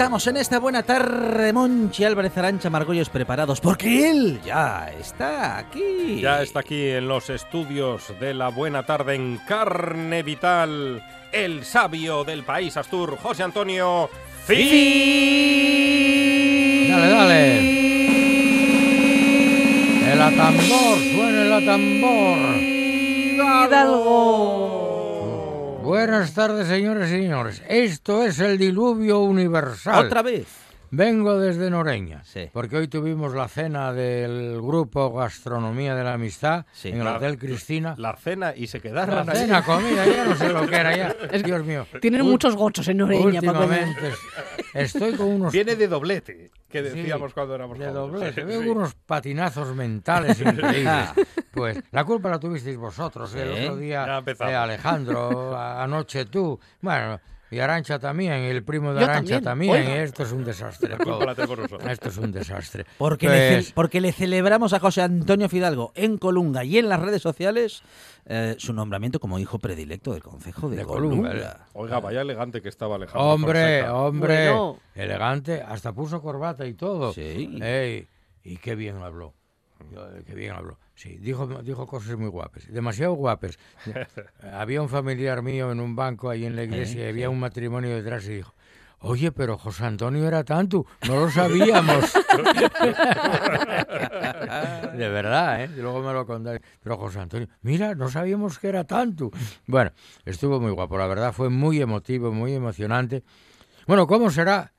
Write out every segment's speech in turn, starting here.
Estamos en esta buena tarde, Monchi Álvarez Arancha Margollos preparados, porque él ya está aquí. Ya está aquí en los estudios de la buena tarde en carne vital, el sabio del país Astur, José Antonio Fi. Dale, dale. El atambor, suena el atambor. Hidalgo. Buenas tardes, señores y señores. Esto es el diluvio universal. Otra vez. Vengo desde Noreña, Sí. porque hoy tuvimos la cena del grupo Gastronomía de la Amistad Sí. en el La- Hotel Cristina. La cena y se La quedaron ahí. cena, comida, ya no sé lo que era ya. Dios mío. Tienen Ul- muchos gochos en Noreña. Últimamente es- estoy con unos Viene de doblete, que Sí, decíamos cuando éramos de jóvenes. doblete. Sí, Veo sí. unos patinazos mentales increíbles. Pues la culpa la tuvisteis vosotros. El Sí, otro día eh, Alejandro, anoche tú. Bueno, y Arancha también, y el primo de Arancha también, esto es un desastre. Todo. Esto es un desastre. Porque, le, Pues, porque le celebramos a José Antonio Fidalgo en Colunga y en las redes sociales eh, su nombramiento como hijo predilecto del Concejo de, De Colunga. Colunga, Oiga, vaya elegante que estaba Alejandro hombre, Fonseca. hombre, Bueno. elegante, hasta puso corbata y todo. Sí. Ey, y qué bien habló. Eh, Qué bien habló. Sí, dijo, dijo cosas muy guapas, demasiado guapas. había un familiar mío en un banco ahí en la iglesia y había un matrimonio detrás y dijo, oye, pero José Antonio era tanto, no lo sabíamos. de verdad, ¿eh? Y luego me lo contaron. Pero José Antonio, mira, no sabíamos que era tanto. Bueno, estuvo muy guapo, la verdad fue muy emotivo, muy emocionante. Bueno, ¿cómo será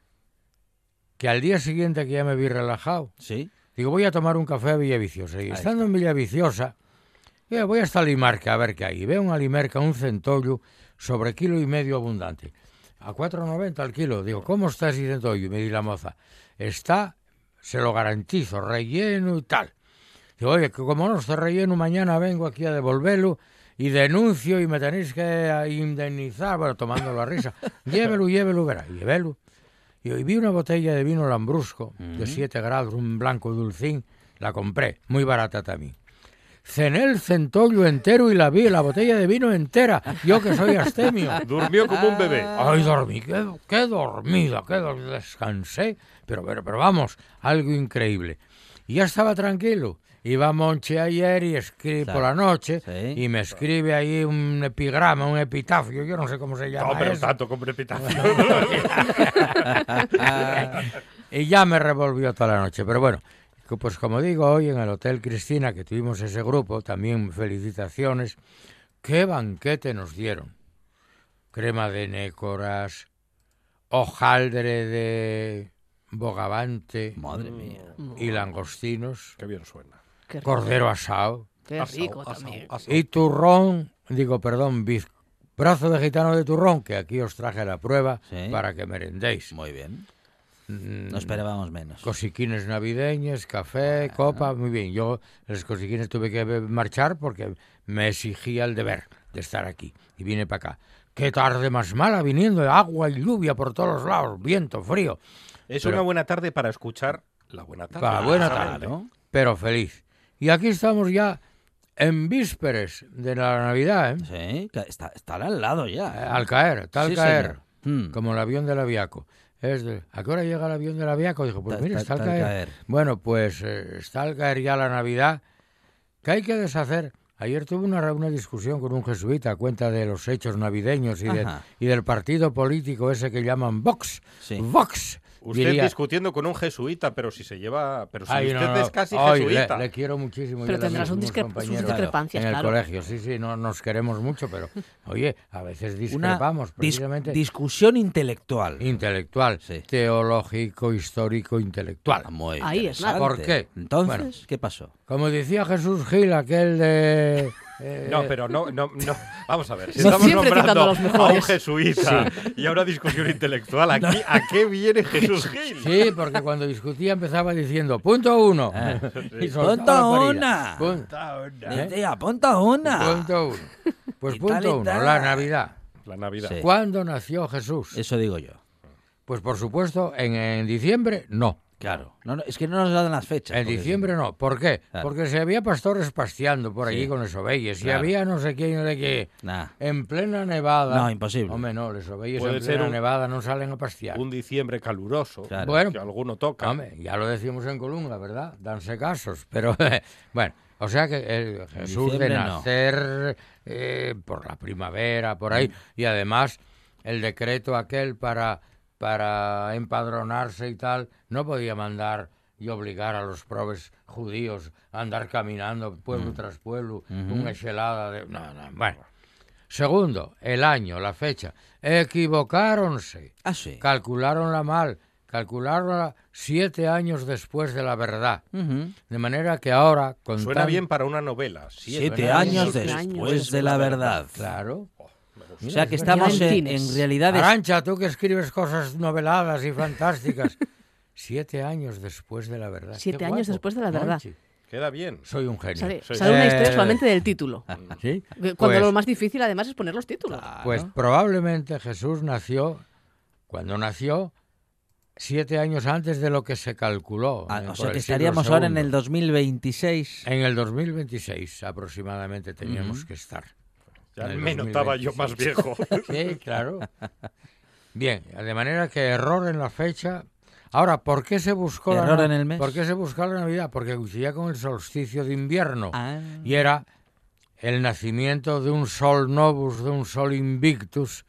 que al día siguiente que ya me vi relajado, Sí. Digo, voy a tomar un café a Villaviciosa. Y Ahí estando en Villaviciosa, voy hasta Limarca a ver qué hay. Y veo un Alimerca, un centollo, sobre kilo y medio abundante. A 4,90 al kilo. Digo, ¿cómo está ese centollo? Y me di la moza. Está, se lo garantizo, relleno y tal. Digo, oye, que como no esté relleno, mañana vengo aquí a devolverlo y denuncio y me tenéis que indemnizar. Bueno, tomando la risa. llévelo, llévelo, verá. Llévelo. Y hoy vi una botella de vino lambrusco de 7 grados, un blanco dulcín, la compré, muy barata también. Cené el centollo entero y la vi, la botella de vino entera, yo que soy astemio. Durmió como un bebé. Ay, dormí, qué, qué dormida, qué descansé, pero, pero, pero vamos, algo increíble. Y ya estaba tranquilo. Iba Monche ayer y escribe Claro, por la noche sí. y me escribe ahí un epigrama, un epitafio, yo no sé cómo se llama No, pero eso. tanto como repitación. y ya me revolvió toda la noche. Pero bueno, Pues como digo, hoy en el Hotel Cristina, que tuvimos ese grupo, también felicitaciones. ¿Qué banquete nos dieron? Crema de nécoras, hojaldre de bogavante Madre mía. y langostinos, Qué bien suena. Qué rico, cordero asado qué Asao, rico asao, también. asao. y turrón, digo, perdón, brazo de gitano de turrón, que aquí os traje la prueba Sí. para que merendéis. Muy bien. Mm, No esperábamos menos. Cosiquines navideños, café, copa, muy bien. Yo los cosiquines tuve que marchar porque me exigía el deber de estar aquí y vine para acá. Qué tarde más mala viniendo, agua y lluvia por todos los lados, viento, frío, Es Pero- una buena tarde para escuchar la buena tarde. Para buena tarde. pero feliz. Y aquí estamos ya en vísperes de la Navidad, ¿eh? Sí, está, está al lado Eh, ya. Al caer, tal Sí, caer, señor. Mm. como el avión del aviaco. Es de, ¿A qué hora llega el avión del aviaco? Dijo, pues Ta- mira, ta- está al tal caer. caer. Bueno, pues eh, está al caer ya la Navidad. ¿Qué hay que deshacer? Ayer tuve una, una discusión con un jesuita a cuenta de los hechos navideños y, de- y del partido político ese que llaman Vox. Sí. Vox. Usted diría- discutiendo con un jesuita, pero si se lleva. Pero si Ay, usted no, no, es casi ay, jesuita. Le, quiero muchísimo. Pero tendrás un discre- sus discrepancias, en el claro. colegio. Sí, sí, no nos queremos mucho, pero oye, a veces Una discrepamos dis- precisamente. discusión intelectual. intelectual, Sí. teológico, histórico, intelectual. Ah, Muy Ahí es. ¿Por qué? Entonces, Bueno. ¿qué pasó? Como decía Jesús Gil, aquel de... eh, No, pero no, no, no. Vamos a ver. Si No estamos nombrando a a un jesuita y a una discusión intelectual, aquí, ¿a qué viene Jesús Gil? Sí, porque cuando discutía empezaba diciendo, punto uno. soltaba Punto una. ¿Eh? Decía, ponta una. Punto uno. Pues punto uno, la Navidad. La Navidad. Sí. ¿Cuándo nació Jesús? Eso digo yo. Pues por supuesto, en, en diciembre no. Claro. No, no, es que no nos dan las fechas. En diciembre no. ¿Por qué? Claro. Porque si había pastores pasteando por allí Sí. con los si Claro. había no sé quién de qué, Nah. en plena nevada. No, imposible. Hombre, no, los Puede en plena un- nevada no salen a pastear. Un diciembre caluroso. Claro. Bueno. Que alguno toca. Hombre, ya lo decimos en Colunga, ¿verdad? Danse casos. Pero bueno, o sea que el Jesús de no. nacer eh, por la primavera, por ahí, y además el decreto aquel para, para empadronarse y tal, no podía mandar y obligar a los probes judíos a andar caminando pueblo tras pueblo, una helada de... No, no, bueno. Segundo, el año, la fecha. Equivocáronse. Ah, sí. Calcularonla mal, calcularonla siete años después de la verdad. De manera que ahora, con Suena tan- bien para una novela. Siete Siete años Siete después años de la verdad. Claro. O sea que es estamos en, En en cines. realidad... es- Arancha, tú que escribes cosas noveladas y fantásticas. siete años después de la verdad. Siete Qué años guapo, después de la verdad. Monchi. Queda bien. Soy un genio. Sale, Sí. sale una historia Eh, solamente del título. ¿Sí? Cuando Pues- lo más difícil además es poner los títulos. Pues probablemente Jesús nació, cuando nació, siete años antes de lo que se calculó. Ah, eh, o sea que estaríamos ahora en segundo. el 2026. En el 2026 aproximadamente teníamos que estar. Ya notaba yo más 2026. viejo. Sí, claro. Bien, de manera que error en la fecha. Ahora, ¿por qué se buscó la Error na- en el mes. ¿Por qué se buscó la Navidad? Porque coincidía con el solsticio de invierno Ah. y era el nacimiento de un sol novus, de un sol invictus,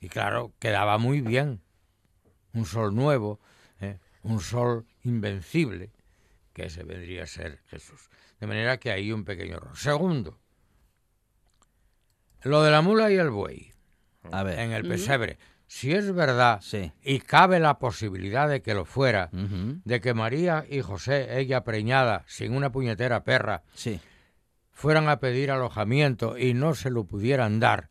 y claro, quedaba muy bien. Un sol nuevo, ¿eh? un sol invencible, que ese vendría a ser Jesús. De manera que hay un pequeño error. Segundo, lo de la mula y el buey A ver. en el pesebre. Si es verdad, Sí. y cabe la posibilidad de que lo fuera, de que María y José, ella preñada, sin una puñetera perra, Sí. fueran a pedir alojamiento y no se lo pudieran dar.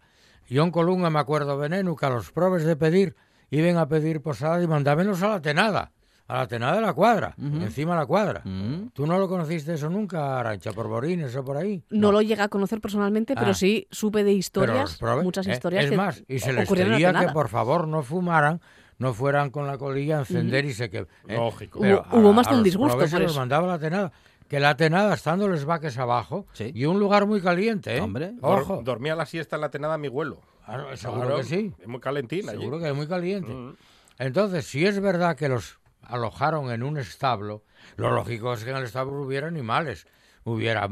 Yo en Colunga me acuerdo veneno que a los probes de pedir iban a pedir posada y mandámenos a la tenada, a la tenada de la cuadra, encima de la cuadra. Mm. ¿Tú no lo conociste eso nunca, Arancha, por Borines o por ahí? No, lo llegué a conocer personalmente, pero Ah. sí supe de historias, muchas ¿eh? historias Es que más, y se les pedía que por favor no fumaran, no fueran con la colilla a encender y se que... ¿eh? Lógico. Pero Hubo- hubo más de un disgusto por los eso. mandaba la tenada. Que la tenada, estando los vaques abajo, Sí. y un lugar muy caliente, ¿eh? Hombre. Dor- Ojo. dormía la siesta en la tenada mi abuelo. Claro, seguro Claro, que sí. Es muy calentina. allí. Seguro que es muy caliente. Mm. Entonces, si es verdad que los alojaron en un establo, lo lógico es que en el establo hubiera animales. Hubiera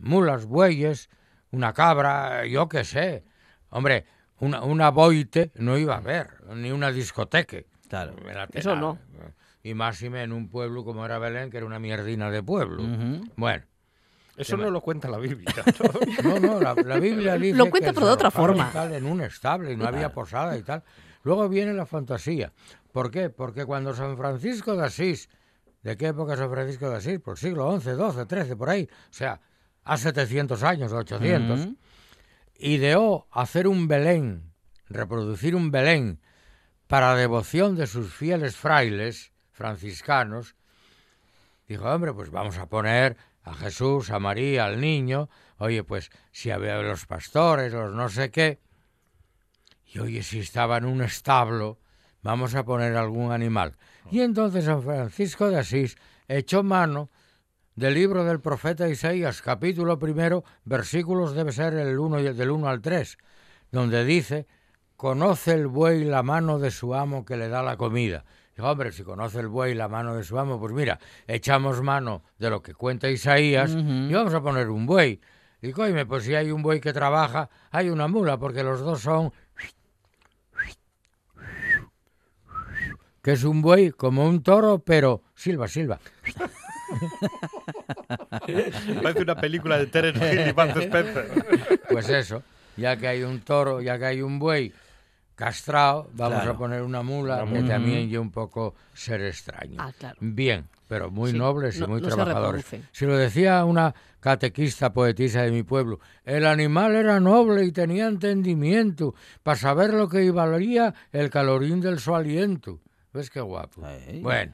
mulas, bueyes, una cabra, yo qué sé. Hombre, una, una boite no iba a haber, ni una discoteca. Claro. en la Eso no. y máxime en un pueblo como era Belén, que era una mierdina de pueblo. Ujú. Bueno, Eso no lo cuenta la Biblia. no, no, la, la Biblia dice Lo cuenta, que pero de otra forma. y tal en un estable y no había posada y tal. Luego viene la fantasía. ¿Por qué? Porque cuando San Francisco de Asís, ¿de qué época San Francisco de Asís? Por siglo XI, XII, XIII, por ahí. O sea, hace 700 años, 800. Ujú. ideó hacer un Belén, reproducir un Belén para devoción de sus fieles frailes franciscanos, dijo, hombre, pues vamos a poner a Jesús, a María, al niño, oye, pues si había los pastores, los no sé qué, y oye, si estaba en un establo, vamos a poner algún animal. Y entonces San Francisco de Asís echó mano del libro del profeta Isaías, capítulo primero, versículos debe ser el uno y el del 1 al 3, donde dice, conoce el buey la mano de su amo que le da la comida. Dijo, hombre, si conoce el buey la mano de su amo, pues mira, echamos mano de lo que cuenta Isaías y vamos a poner un buey. Y coime, pues si hay un buey que trabaja, hay una mula, porque los dos son... que es un buey como un toro, pero silba, silba. Parece una película de Terence Hill y Bud Spencer. Pues eso, ya que hay un toro, ya que hay un buey castrado, vamos Claro. a poner una mula Una que también yo un poco ser extraño. Ah, claro. Bien, pero muy Sí, nobles y no- muy no trabajadores. Si lo decía una catequista poetisa de mi pueblo, el animal era noble y tenía entendimiento para saber lo que valía el calorín del su aliento. ¿Ves qué guapo? Bueno,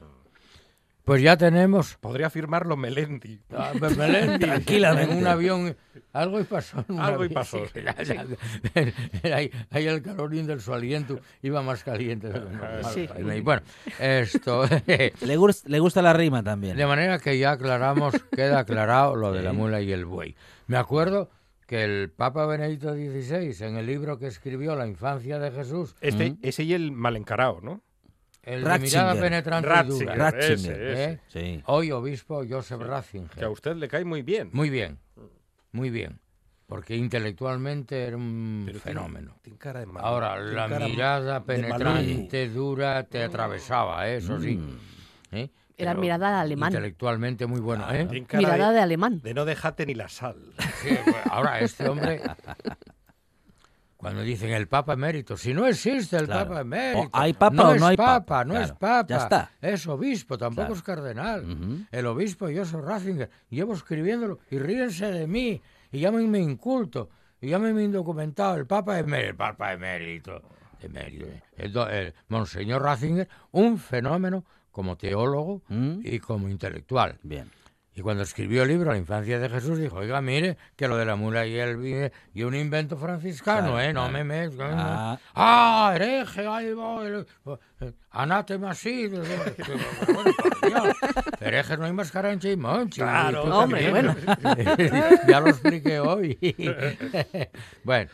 pues ya tenemos Podría firmarlo Melendi. Ah, pues Melendi, Tranquilamente. En un avión. Algo y pasó. en un Algo y pasó. Ahí, ahí el calorín del su aliento iba más caliente de lo normal. Sí. Y bueno, esto. Le, gus- le gusta la rima también. De manera que ya aclaramos, queda aclarado lo de la mula y el buey. Me acuerdo que el Papa Benedicto XVI, en el libro que escribió La infancia de Jesús, Este, Ese y el mal encarado, ¿no? El de mirada Ratzinger. penetrante y dura, Ratzinger. ese, ese. ¿eh? Sí. hoy obispo Joseph Ratzinger. Que a usted le cae muy bien. Muy bien, muy bien, porque intelectualmente era un Pero fenómeno. Tiene cara de malo. Ahora, Tiene la cara mirada penetrante, dura, te atravesaba, ¿eh? eso sí. ¿eh? Era Pero mirada de alemán. Intelectualmente muy bueno, ¿eh? Tiene cara Mirada de, de alemán. de no dejarte ni la sal. Sí, pues, ahora, este hombre, cuando dicen el Papa emérito, si no existe el Claro. Papa emérito, O hay papa no o es no hay papa. papa, no es papa, ya está. es obispo, tampoco Claro. es cardenal. El obispo Joseph Ratzinger, llevo escribiéndolo y ríense de mí y llámenme inculto y llámenme indocumentado, el Papa emérito, el Papa emérito, emérito, el, el Monseñor Ratzinger, un fenómeno como teólogo Mm. y como intelectual. Bien. Y cuando escribió el libro La infancia de Jesús, dijo, oiga, mire, que lo de la mula y el vine y un invento franciscano, Claro, ¿eh? No claro. me mezcles. Ah. Ah, hereje, ahí voy. el- eh, Anátema sí. Bueno, por Dios, Herejes no hay más carancha y monchi. Claro, hombre, también. ya lo expliqué hoy. bueno,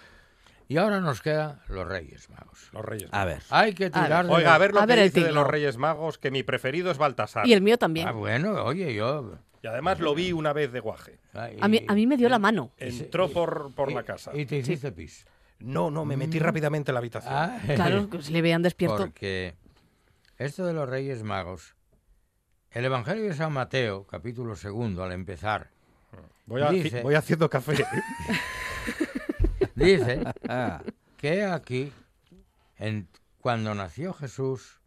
y ahora nos quedan los Reyes Magos. Los Reyes A ver. Hay que tirar de Oiga, a ver lo A que ver dice de los Reyes Magos, que mi preferido es Baltasar. Y el mío también. Ah, bueno, oye, yo... Y además lo vi una vez de guaje. ay, A mí, a mí me dio la mano. Entró por, por la casa. Y te hiciste pis. No, no, me metí rápidamente en la habitación. Ah, Claro, que si le vean despierto. Porque esto de los Reyes Magos, el Evangelio de San Mateo, capítulo segundo, al empezar, Voy, dice- voy haciendo café. dice Ah, que aquí, en, cuando nació Jesús,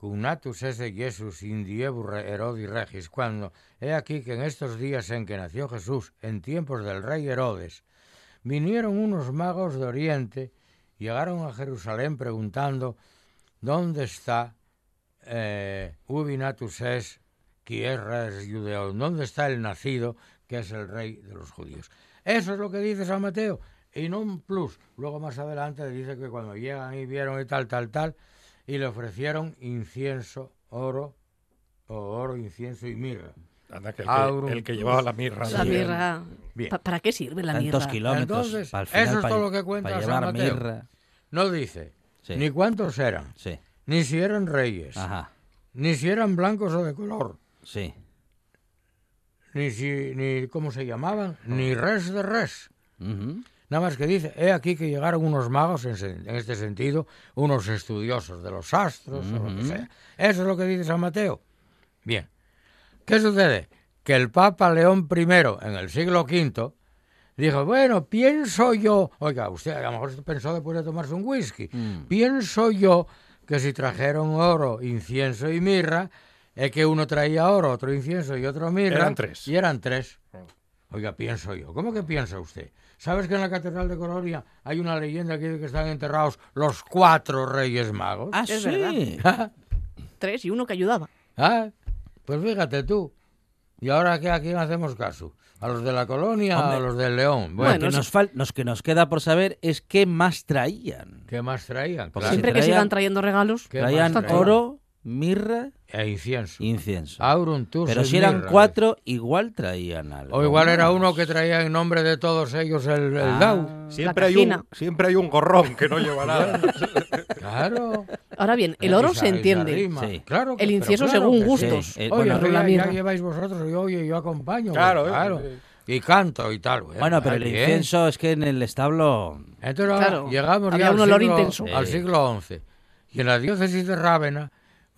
Cugnatus esse Jesus in diebus re- Herodi regis, cuando he aquí que en estos días en que nació Jesús, en tiempos del rey Herodes, vinieron unos magos de Oriente, llegaron a Jerusalén preguntando dónde está eh, ubi natus es qui es res judeum, dónde está el nacido que es el rey de los judíos. Eso es lo que dice San Mateo y no un plus. Luego más adelante dice que cuando llegan y vieron y tal, tal, tal, y le ofrecieron incienso, oro, o oro, incienso y mirra. Anda, que el, Aurum que, el que llevaba la mirra. La mirra. Bien. ¿Para qué sirve la tantos mirra? kilómetros. Entonces, para al final, eso es todo lo que cuenta pa San llevar Mateo. mirra. No dice Sí. ni cuántos eran, Sí. ni si eran reyes, Ajá. ni si eran blancos o de color, Sí. ni si, ni cómo se llamaban, ni res de res, Ujú. Nada más que dice, he aquí que llegaron unos magos, en, este sentido, unos estudiosos de los astros o lo que sea. Eso es lo que dice San Mateo. Bien. ¿Qué sucede? Que el Papa León I, en el siglo V, dijo, bueno, pienso yo, oiga, usted a lo mejor pensó después de tomarse un whisky, pienso yo que si trajeron oro, incienso y mirra, es que uno traía oro, otro incienso y otro mirra. Eran tres. Y eran tres. Oiga, pienso yo. ¿Cómo que piensa usted? ¿Sabes que en la Catedral de Colonia hay una leyenda que dice que están enterrados los cuatro reyes magos? Ah, Es sí. Tres y uno que ayudaba. Ah, Pues fíjate tú. ¿Y ahora qué, a quién hacemos caso? ¿A los de la colonia o a Hombre. los del León? Bueno, Bueno, que nos, fal- nos que nos queda por saber es qué más traían. ¿qué más traían? Porque Claro. Siempre que traían- sigan trayendo regalos. ¿Qué Traían más traían? oro, mirra E incienso. incienso. Aurum tus Pero si eran mirra. cuatro, igual traían algo. O igual era uno que traía en nombre de todos ellos el, el Ah. DAO. Siempre hay, un, siempre hay un gorrón que no lleva nada. Claro. Ahora bien, el oro se entiende. Sí. Claro que- El incienso claro según gustos. Sí, Oye, bueno, ya, ya lleváis vosotros y oye, yo acompaño. Claro, pues, eh, claro. eh. Y canto y tal. Bueno, Bueno, pero el bien. incienso es que en el establo... Entonces Claro, llegamos ya un al, olor siglo, intenso. al siglo XI. Y en la diócesis de Rávena,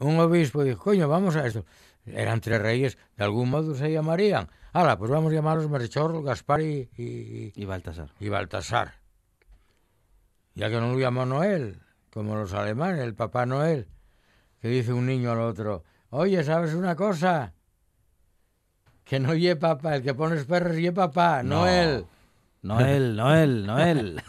un obispo dijo, coño, vamos a esto. Eran tres reyes, de algún modo se llamarían. Hala, pues vamos a llamarlos Melchor, Gaspar y, y, Y Baltasar. y Baltasar. Ya que no lo llamó Noel, como los alemanes, el Papá Noel, que dice un niño al otro, oye, ¿sabes una cosa? Que no ye papá, el que pones perros ye papá, No. Noel. Noel, Noel, Noel.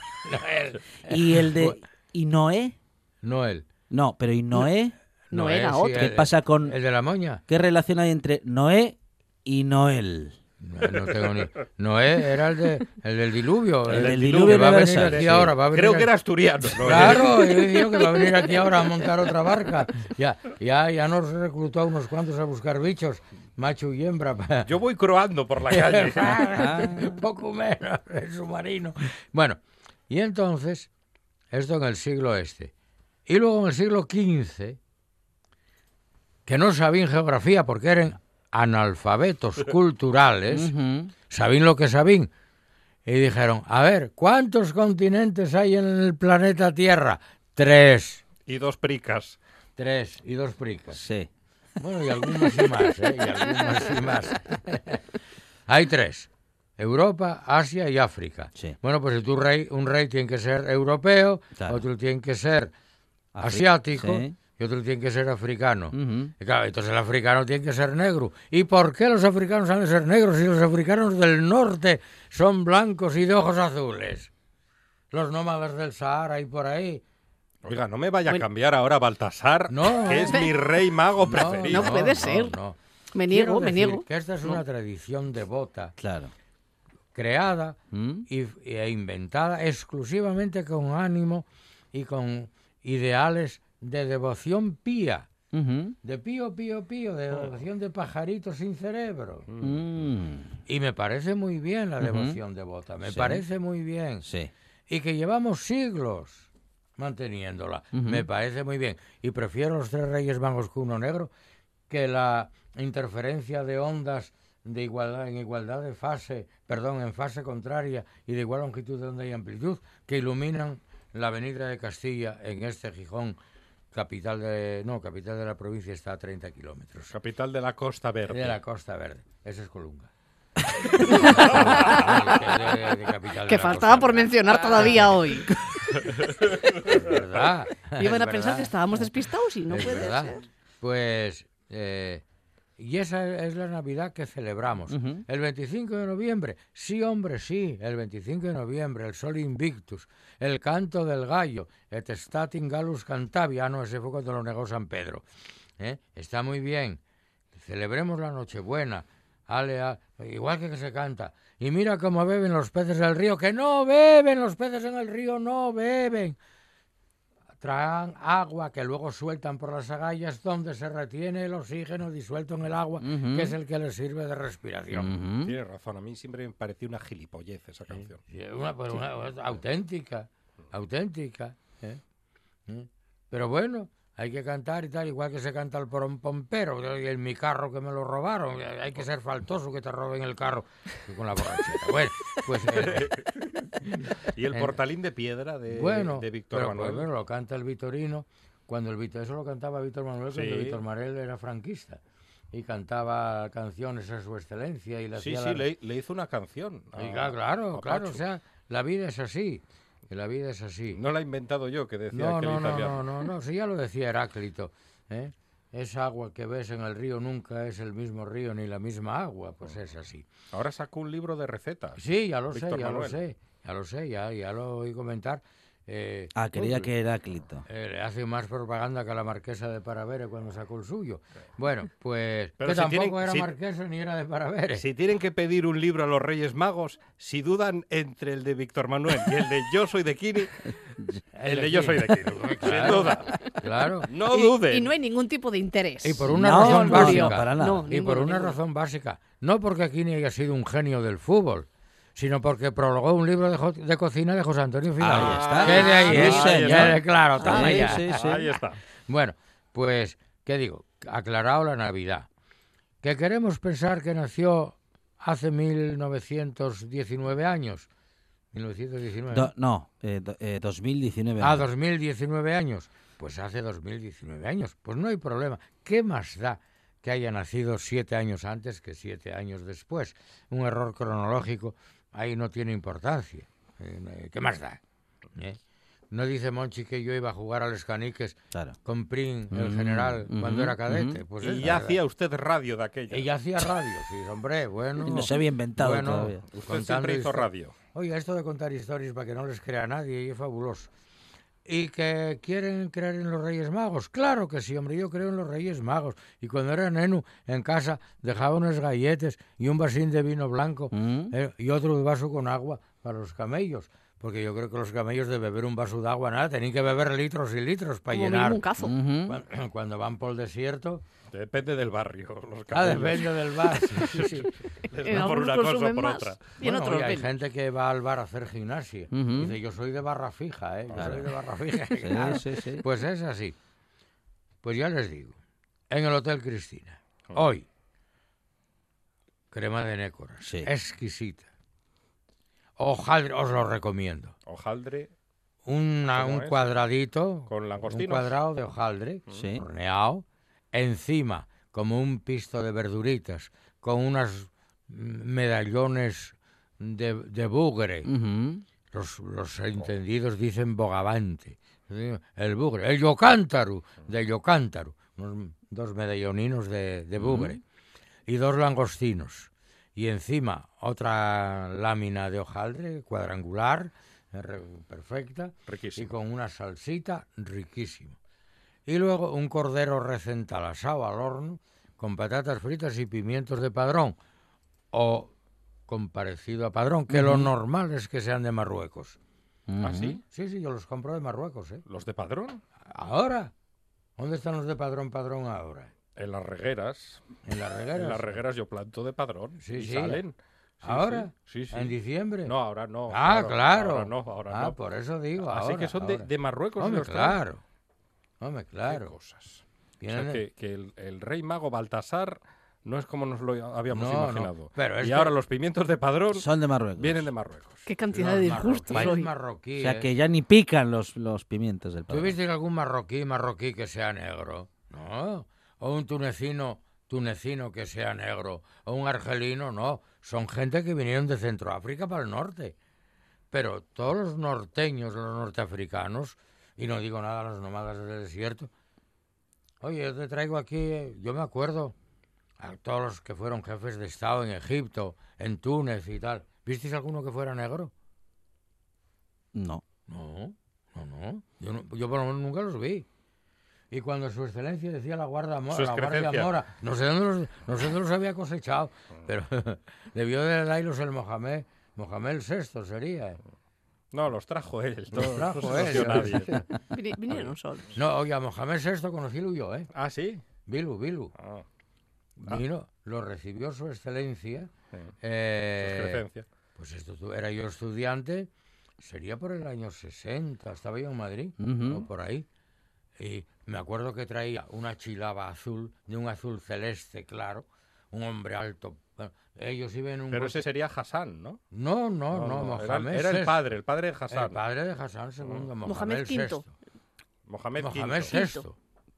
¿Y el de... ¿Y Noé? Noel. No, pero ¿y Noé? No Noel, era sí, otro. ¿Qué el- pasa con... El de la moña. ¿Qué relación hay entre Noé y Noel? No, no tengo ni... Noé era el, de, el del diluvio. El el del que diluvio va a venir aquí sí. ahora. Va a venir Creo aquí- que era asturiano. ¿no? Claro, yo digo que va a venir aquí ahora a montar otra barca. Ya, ya, ya nos reclutó a unos cuantos a buscar bichos, macho y hembra. Yo voy croando por la calle. Poco menos, el submarino. Bueno, y entonces, esto en el siglo este. Y luego en el siglo XV, que no sabían geografía porque eran analfabetos culturales, Ujú. sabían lo que sabían. Y dijeron, a ver, ¿cuántos continentes hay en el planeta Tierra? Tres. y dos pricas. Tres y dos pricas. Sí. Bueno, y algunos y más, ¿eh? Y algunos y más. Hay tres. Europa, Asia y África. Sí. Bueno, pues si tú rey, un rey tiene que ser europeo, Claro. otro tiene que ser asiático sí. Y otro tiene que ser africano. Ujú. Y claro, entonces el africano tiene que ser negro. ¿Y por qué los africanos han de ser negros si los africanos del norte son blancos y de ojos azules? Los nómadas del Sahara y por ahí. Oiga, no me vaya a cambiar ahora Baltasar, No. que es mi rey mago preferido. no puede ser. no. Me Quiero niego, me decir niego. Que esta es una tradición devota Claro. creada ¿Mm? y, e inventada exclusivamente con ánimo y con ideales de devoción pía. De pío, pío, pío, de devoción de pajaritos sin cerebro. Mm. Y me parece muy bien la devoción devota, me Sí. parece muy bien. Sí. Y que llevamos siglos manteniéndola, me parece muy bien. Y prefiero los tres reyes magos que uno negro que la interferencia de ondas de igualdad en igualdad de fase, perdón, en fase contraria y de igual longitud de onda y amplitud que iluminan la avenida de Castilla en este Gijón, capital de no, capital de la provincia está a 30 kilómetros. Capital de la Costa Verde. De la Costa Verde. Ese es Colunga. Que faltaba por mencionar todavía hoy. Es verdad. Iban a pensar que estábamos despistados y no es puede verdad. ser. Pues, eh, y esa es la Navidad que celebramos. El 25 de noviembre, sí, hombre, sí, el 25 de noviembre, el Sol Invictus, el canto del gallo, et statin gallus cantabia, ah, no, ese fue cuando lo negó San Pedro. ¿eh? Está muy bien, celebremos la Nochebuena, ale, a- igual que, que se canta. Y mira cómo beben los peces del río, que no beben los peces en el río, no beben traen agua que luego sueltan por las agallas donde se retiene el oxígeno disuelto en el agua, que es el que les sirve de respiración. Ujú. Tiene razón, a mí siempre me pareció una gilipollez esa canción. Sí, una, pero una- una auténtica, auténtica. ¿eh? ¿Eh? Pero bueno, hay que cantar y tal, igual que se canta el pom- pompero, y en mi carro que me lo robaron, hay que ser faltoso que te roben el carro con la borrachera. Bueno, pues eh, Y el portalín de piedra de, bueno, de Víctor pero, Manuel. pues, bueno, lo canta el Vitorino, cuando el Vito, eso lo cantaba Víctor Manuel, cuando Sí. Víctor Manuel era franquista. Y cantaba canciones a su excelencia y le sí, hacía sí, la- le, le hizo una canción. a- Y claro, claro, a claro, o sea, la vida es así, que la vida es así. No la he inventado yo, que decía No, aquel no, no, italiano. no, no, no, si ya lo decía Heráclito, ¿eh? Esa agua que ves en el río nunca es el mismo río ni la misma agua, pues es así. Ahora sacó un libro de recetas. Sí, ya lo sé, Víctor ya lo Manuel. sé, ya lo sé, ya, ya lo oí comentar. Eh, Ah, quería uy, que Heráclito. eh, le hace más propaganda que la marquesa de Paravere cuando sacó el suyo. Bueno, pues Pero que si tampoco tienen- era si- marquesa ni era de Paravere. Si tienen que pedir un libro a los Reyes Magos, si dudan entre el de Víctor Manuel y el de Yo soy de Kini, el de Yo soy de Kini. Sin Claro, duda. Claro. No y, duden. y no hay ningún tipo de interés. Y por una No, razón no, básica. no, para nada. No, Y por una ninguno. razón básica. No porque Aquini haya sido un genio del fútbol, sino porque prologó un libro de, jo- de cocina de José Antonio Fidalgo. Ahí está. Que de ahí, Sí, claro, ya. sí, sí. Ahí está. Bueno, pues, ¿qué digo? Aclarado la Navidad. Que queremos pensar que nació hace 1919 años. 1919. Do- no, eh, do- eh, 2019. Ah, 2019 años. Pues hace 2019 años. Pues no hay problema. ¿Qué más da que haya nacido siete años antes que siete años después? Un error cronológico ahí no tiene importancia. Eh, ¿Qué más da? ¿Eh? No dice Monchi que yo iba a jugar a los caniques Claro. con Prin, el Mm, general, cuando ujú, era cadete. ujú. Pues es Y ya verdad. hacía usted radio de aquella. Ella hacía radio, sí, hombre, bueno. Y no se había inventado bueno, todavía. Usted siempre hizo radio. Oiga, esto de contar historias para que no les crea nadie, y es fabuloso. ¿Y que quieren creer en los Reyes Magos? Claro que sí, hombre, yo creo en los Reyes Magos. Y cuando era nenu, en casa, dejaba unos galletes y un vasín de vino blanco Mm. eh, y otro vaso con agua para los camellos. Porque yo creo que los camellos de beber un vaso de agua, nada, tenían que beber litros y litros para Como llenar. un cazo. Ujú. Cuando, cuando van por el desierto, Depende del barrio. Los ah, depende del bar. sí, sí, sí. Les En da por una cosa o por más otra. y en Bueno, otros oye, hay gente que va al bar a hacer gimnasia. Dice, yo soy de barra fija, ¿eh? Yo Claro. soy de barra fija. Sí, claro. sí, sí. Pues es así. Pues ya les digo. En el Hotel Cristina. Ah. Hoy. Crema de nécoras. Sí. Exquisita. Hojaldre, os lo recomiendo. Hojaldre Una- ¿Cómo un es? cuadradito. con Un cuadrado de hojaldre. Sí. Horneado. Encima, como un pisto de verduritas. Con unas medallones de, de bugre. Los, los entendidos dicen bogavante. El bugre. El yocántaro, de yocántaro. Unos dos medalloninos de, de bugre. Y dos langostinos. Y encima otra lámina de hojaldre cuadrangular, perfecta. Y con una salsita riquísimo. Y luego un cordero recental asado al horno con patatas fritas y pimientos de padrón. O con parecido a padrón, que lo normal es que sean de Marruecos. ¿Ah, Ujú. sí? Sí, sí, yo los compro de Marruecos, ¿eh? ¿Los de padrón? Ahora. ¿Dónde están los de padrón, padrón ahora? En las regueras. En las regueras. En las regueras yo planto de padrón. Sí, y sí. salen. Sí, ¿Ahora? Sí, sí. ¿En diciembre? No, ahora no. Ah, claro. Ahora no, ahora ah, no. por eso digo. Así ahora, que son de, de Marruecos Hombre, los claro. Hombre, Qué claro. cosas. O sea, que, que el, el rey mago Baltasar no es como nos lo habíamos No, no, imaginado. pero y que- ahora los pimientos de padrón Son de Marruecos. vienen de Marruecos. Qué cantidad los de disgustos marroquíes. O sea que ya ni pican los, los pimientos del ¿Tú padrón. viste algún marroquí, marroquí que sea negro? No. O un tunecino, tunecino que sea negro. O un argelino, no. Son gente que vinieron de Centroáfrica para el norte. Pero todos los norteños, los norteafricanos, y no digo nada los nómadas del desierto. Oye, yo te traigo aquí, yo me acuerdo, a todos los que fueron jefes de Estado en Egipto, en Túnez y tal. ¿Visteis alguno que fuera negro? No. No, no, no. Yo, no- yo por lo menos nunca los vi. Y cuando su excelencia decía la guardia, mo- Su la guardia mora, no sé dónde los, no sé dónde los había cosechado, pero debió de darlos el Mohamed, Mohamed VI sería. No, los trajo él. No, Los trajo no él. nadie. Vinieron solos. No, oye, a Mohamed VI conocí yo, ¿eh? Ah, sí. Bilu, Bilu. Ah, Vino, lo recibió su excelencia. sí. eh, pues esto tu- era yo estudiante, sería por el año 60, estaba yo en Madrid, Ujú. o por ahí. Y me acuerdo que traía una chilaba azul, de un azul celeste claro, un hombre alto, ellos iban en un Pero coche- ese sería Hassan, ¿no? No, no, no, no, era, Mohamed era el VI. padre, el padre de Hassan. El padre de Hassan II, Mohamed Mohamed V. VI. Mohamed, Mohamed V. VI.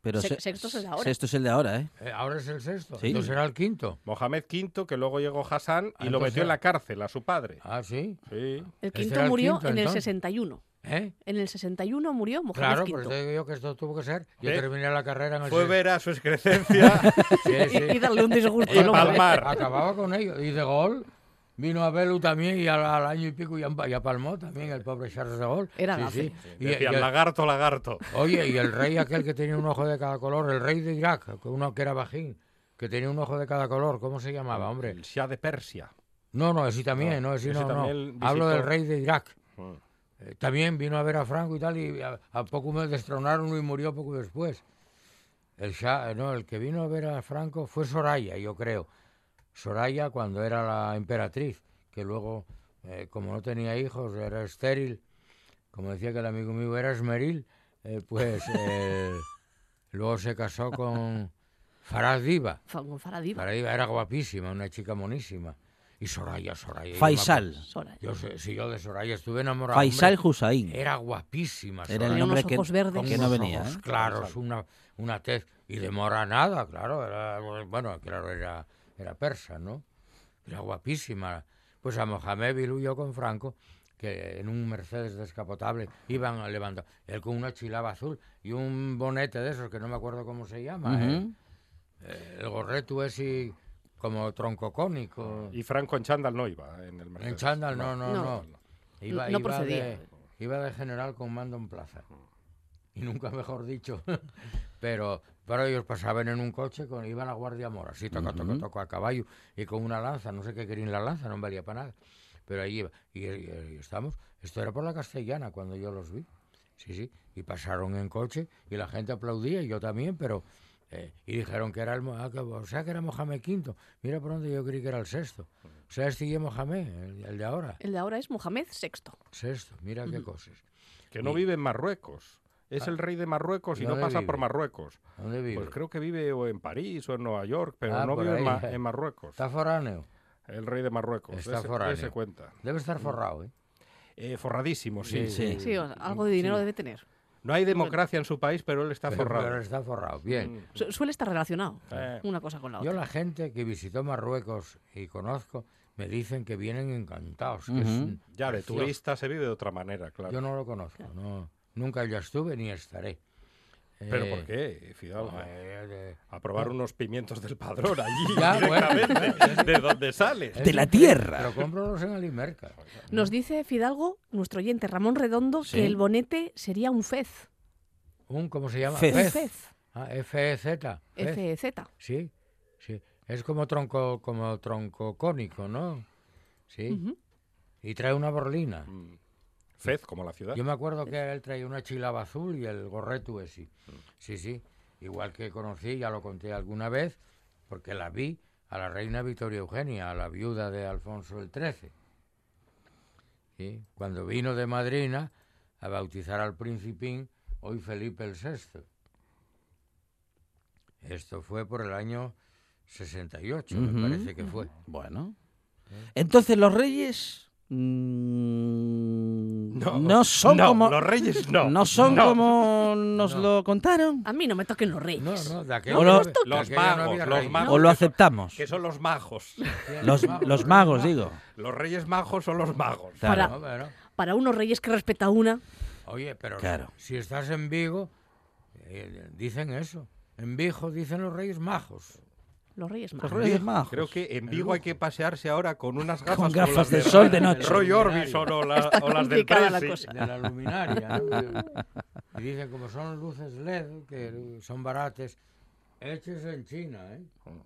Pero Se- se- sexto es el de ahora. Sexto es el de ahora, ¿eh? Eh, ahora es el sexto. Sí. Entonces era el quinto. Mohamed V, que luego llegó Hassan y Ah, lo entonces metió en era- la cárcel a su padre. Ah, sí. Sí. El Este quinto era el murió quinto, en el entonces. 61. ¿Eh? En el 61 murió Mohamed Claro, V. por eso digo yo que esto tuvo que ser. Yo terminé la carrera en el Fue ver a su excrecencia Sí, sí. Y, y darle un disgusto y palmar. Acababa con ellos. Y de gol vino a Belu también y al, al año y pico ya, ya palmó también el pobre Charles de Gaulle. Era sí. Y, Decía, y el- lagarto, lagarto. oye, y el rey aquel que tenía un ojo de cada color, el rey de Irak, uno que era bajín, que tenía un ojo de cada color, ¿cómo se llamaba, hombre? El Shah de Persia. No, no, ese también, No, no, ese ese no, Hablo del rey de Irak. Mm. Eh, también vino a ver a Franco y tal, y a, a poco me destronaron y murió poco después. El Shah, no, el que vino a ver a Franco fue Soraya, yo creo. Soraya cuando era la emperatriz, que luego, eh, como no tenía hijos, era estéril, como decía que el amigo mío era esmeril, eh, pues eh, luego se casó con Farad Diva. Con Faradiva. Farad Diva era guapísima, una chica monísima. Y Soraya, Soraya. Faisal. Soraya. yo si yo de Soraya estuve enamorado. Faisal Hussain. Era guapísima. Era el Soraya, nombre que, ojos verdes. que no venía, ojos ¿eh? claros, una, una tez. Y de mora nada, claro. Era, bueno, claro, era, era persa, ¿no? Era guapísima. Pues a Mohamed Bilú yo con Franco, que en un Mercedes descapotable iban a levantar. Él con una chilaba azul y un bonete de esos que no me acuerdo cómo se llama. ¿eh? Eh, el gorreto ese como tronco cónico. Y Franco en chándal no iba en el Mercedes. En chándal, no, no, No. no. Iba, No iba procedía. De, iba de general con mando en plaza. Y nunca mejor dicho. pero, pero ellos pasaban en un coche, con, iban a Guardia Mora, así, toca, toca, Ujú. toca, a caballo, y con una lanza, no sé qué querían la lanza, no valía para nada. Pero ahí iba. Y, y- y estamos, esto era por la castellana cuando yo los vi. Sí, sí. Y pasaron en coche y la gente aplaudía, y yo también, pero... eh, y dijeron que era el... Mo- ah, que- o sea, que era Mohamed V. Mira por donde yo creí que era el sexto. O sea, este y Mohamed, el, el de ahora. El de ahora es Mohamed VI. Sexto, mira qué cosas. Que no Y- vive en Marruecos. Es el rey de Marruecos y no ¿Dónde pasa vive? por Marruecos. ¿Dónde vive? Pues creo que vive o en París o en Nueva York, pero Ah, no vive en, ahí. Ma- en Marruecos. Está foráneo. El rey de Marruecos. Está ese, foráneo. ese cuenta. Debe estar forrado, ¿eh? Eh, forradísimo, sí. Sí, Sí. Sí, o sea, algo de dinero debe tener. No hay democracia en su país, pero él está Pero, forrado. pero está forrado. Bien. Mm. Su- suele estar relacionado Eh. una cosa con la Yo otra. la gente que visitó Marruecos y conozco me dicen que vienen encantados. que es Ujú. Ya, de turista se vive de otra manera, claro. Yo no lo conozco. No, nunca ya estuve ni estaré. ¿Pero Eh, por qué, Fidalgo? eh, A probar unos pimientos del padrón allí, Ya, bueno, directamente, de donde sales. De la tierra. Pero cómprolos en Alimerca. Nos dice Fidalgo, nuestro oyente Ramón Redondo, Sí. que el bonete sería un fez. Un, ¿Cómo se llama? Fez. Un Fez. fez. Ah, F-E-Z. Fez. F-Z. Sí, sí. Es como tronco, como tronco cónico, ¿no? Sí. Y trae una borlina. Mm. Fez, como la ciudad. Yo me acuerdo que él traía una chilaba azul y el gorreto ese. Sí, sí. Igual que conocí, ya lo conté alguna vez, porque la vi a la reina Victoria Eugenia, a la viuda de Alfonso el XIII. Sí, Cuando vino de madrina a bautizar al principín, hoy Felipe el VI. Esto fue por el año 68, Ujú. me parece que fue. Bueno. Entonces los reyes mm, No, no, son no, como los reyes no. no son No. como nos No. lo contaron A mí no me toquen los reyes. No, no, de O lo- de Los magos, los magos. o lo que son- aceptamos. Que son los majos. Los, los magos, digo. Los reyes majos son los magos. Claro. Para-. Para unos reyes que respeta una, Oye, pero Claro. si estás en Vigo, eh, dicen eso. En Vigo dicen los reyes majos. Los reyes Los magos. reyes magos. Creo que en Vigo hay que pasearse ahora con unas gafas Con gafas las de sol de noche. Roy Orbison o, la- Está o las del la cosa. De la luminaria, ¿no? Y dicen, como son luces LED, que son barates, hechos en China, ¿eh?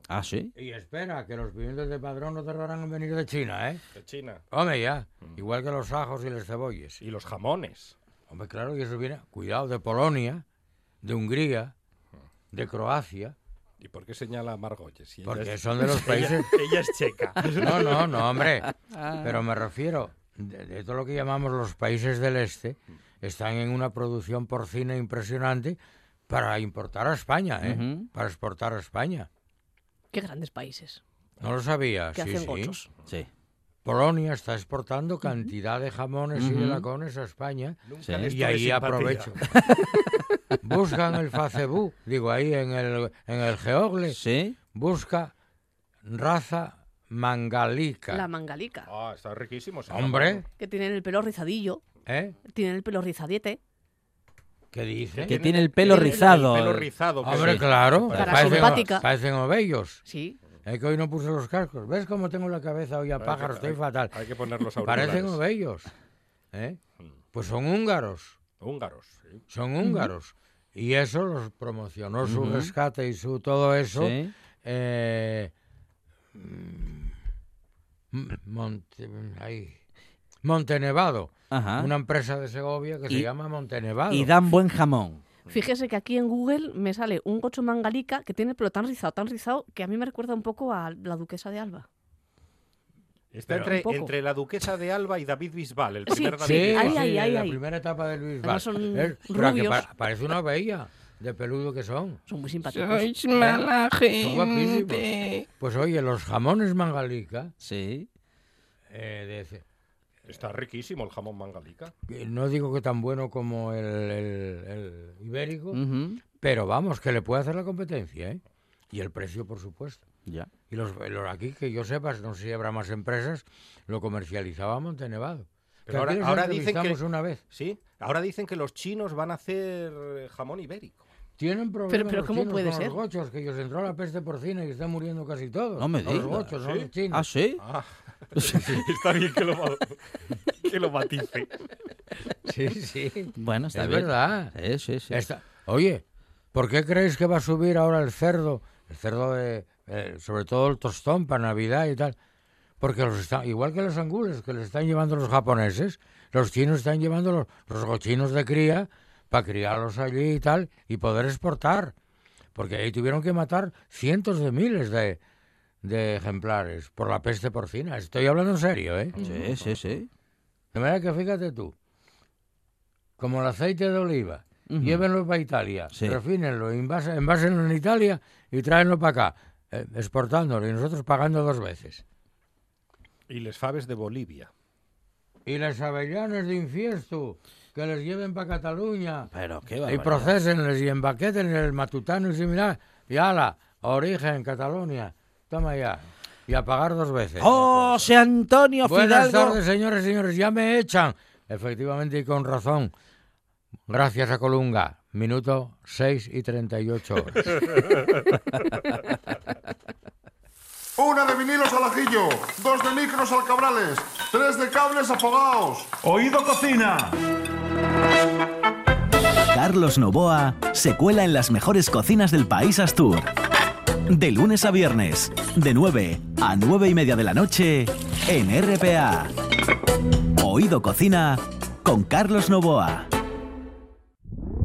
Ah, sí. Y espera, que los pimientos de padrón no tardarán en venir de China, ¿eh? De China. Hombre, ya. Igual que los ajos y los cebolles. Y los jamones. Hombre, claro, y eso viene, cuidado, de Polonia, de Hungría, de Croacia, ¿Y por qué señala a Margolles? Si ella porque es- son de los países... Ella, ella es checa. No, no, no, hombre. Pero me refiero, de, de todo lo que llamamos los países del este, están en una producción porcina impresionante para importar a España, ¿eh? Para exportar a España. Qué grandes países. No lo sabía. que sí, hacen sí. gochos. Sí. Polonia está exportando cantidad de jamones y de lacones a España. Sí. Y ahí simpatía. aprovecho. Buscan el Facebook, digo ahí en el, en el Geogle, Sí. busca raza mangalica. La mangalica. Ah, está riquísimo. ese Hombre. Que tienen el pelo rizadillo. ¿eh? Tienen el pelo rizadiete. ¿Qué dice? Que tiene el pelo rizado. El pelo rizado. Hombre, sí. claro, parecen, simpática. parecen ovellos. Sí. Es que hoy no puse los cascos. ¿Ves cómo tengo la cabeza hoy a Hay que- pájaro? Estoy hay- fatal. Hay que poner los auriculares. Parecen ovellos. ¿eh? Pues son húngaros. Húngaros. sí. Son húngaros. Y eso los promocionó su rescate y su todo eso. Sí. eh, mm, Monte, ahí, Montenevado. Ajá. Una empresa de Segovia que se llama Montenevado. Y dan buen jamón. Fíjese que aquí en Google me sale un gocho mangalica que tiene el pelo tan rizado, tan rizado, que a mí me recuerda un poco a la duquesa de Alba. Está entre, la duquesa de Alba y David Bisbal, el Sí, primer David Sí, Bisbal. Ahí, sí, ahí, ahí, la ahí. primera etapa del Además son Es- pero que rubios. pa- parece una bella de peludo que son. Son muy simpáticos. mala Son guapísimos. Pues oye, los jamones mangalica, Sí. eh, de Está riquísimo el jamón mangalica. no digo que tan bueno como el, el- el ibérico, pero vamos, que le puede hacer la competencia, ¿eh? Y el precio, por supuesto. Ya. Y los, los aquí, que yo sepa, no sé si habrá más empresas, lo comercializaba Montenevado. Pero Que ahora- ahora dicen que- una vez. Sí, ahora dicen que los chinos van a hacer jamón ibérico. Tienen problemas pero los ¿cómo chinos puede con ser? los gochos, que ellos entró la peste porcina y están muriendo casi todos. No me No los digas, gochos, no ¿sí? los chinos. Ah, sí. Ah, está bien que lo, ma- que lo matice. Sí, sí. Bueno, está es bien. verdad. Sí, sí, sí. Esta- Oye, ¿por qué creéis que va a subir ahora el cerdo? El cerdo de, eh, sobre todo el tostón para Navidad y tal. Porque los está, igual que los angules que les están llevando los japoneses, los chinos están llevando los, los gochinos de cría para criarlos allí y tal y poder exportar. Porque ahí tuvieron que matar cientos de miles de, de ejemplares por la peste porcina. Estoy hablando en serio, ¿eh? Sí, sí, sí. De manera que fíjate tú, como el aceite de oliva, Ujú. llévenlo para Italia, Sí. refínenlo, envásenlo en Italia y tráenlo para acá, eh, exportándolo y nosotros pagando dos veces. Y les faves de Bolivia. Y las avellanas de infiesto, que les lleven para Cataluña Pero qué y barbaridad. procésenles y empaqueten el matutano y similar, y ala, origen, Cataluña, toma ya, y a pagar dos veces. José Antonio Buenas Fidalgo. tardes, señores y señores. Ya me echan. Efectivamente y con razón. Gracias a Colunga. Minuto 6 y 38 horas. Una de vinilos al ajillo, dos de micros al cabrales, tres de cables afogados. Oído cocina. Carlos Novoa se cuela en las mejores cocinas del país Astur. De lunes a viernes, de 9 a 9 y media de la noche, en RPA. Oído Cocina con Carlos Novoa.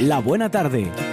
La buena tarde.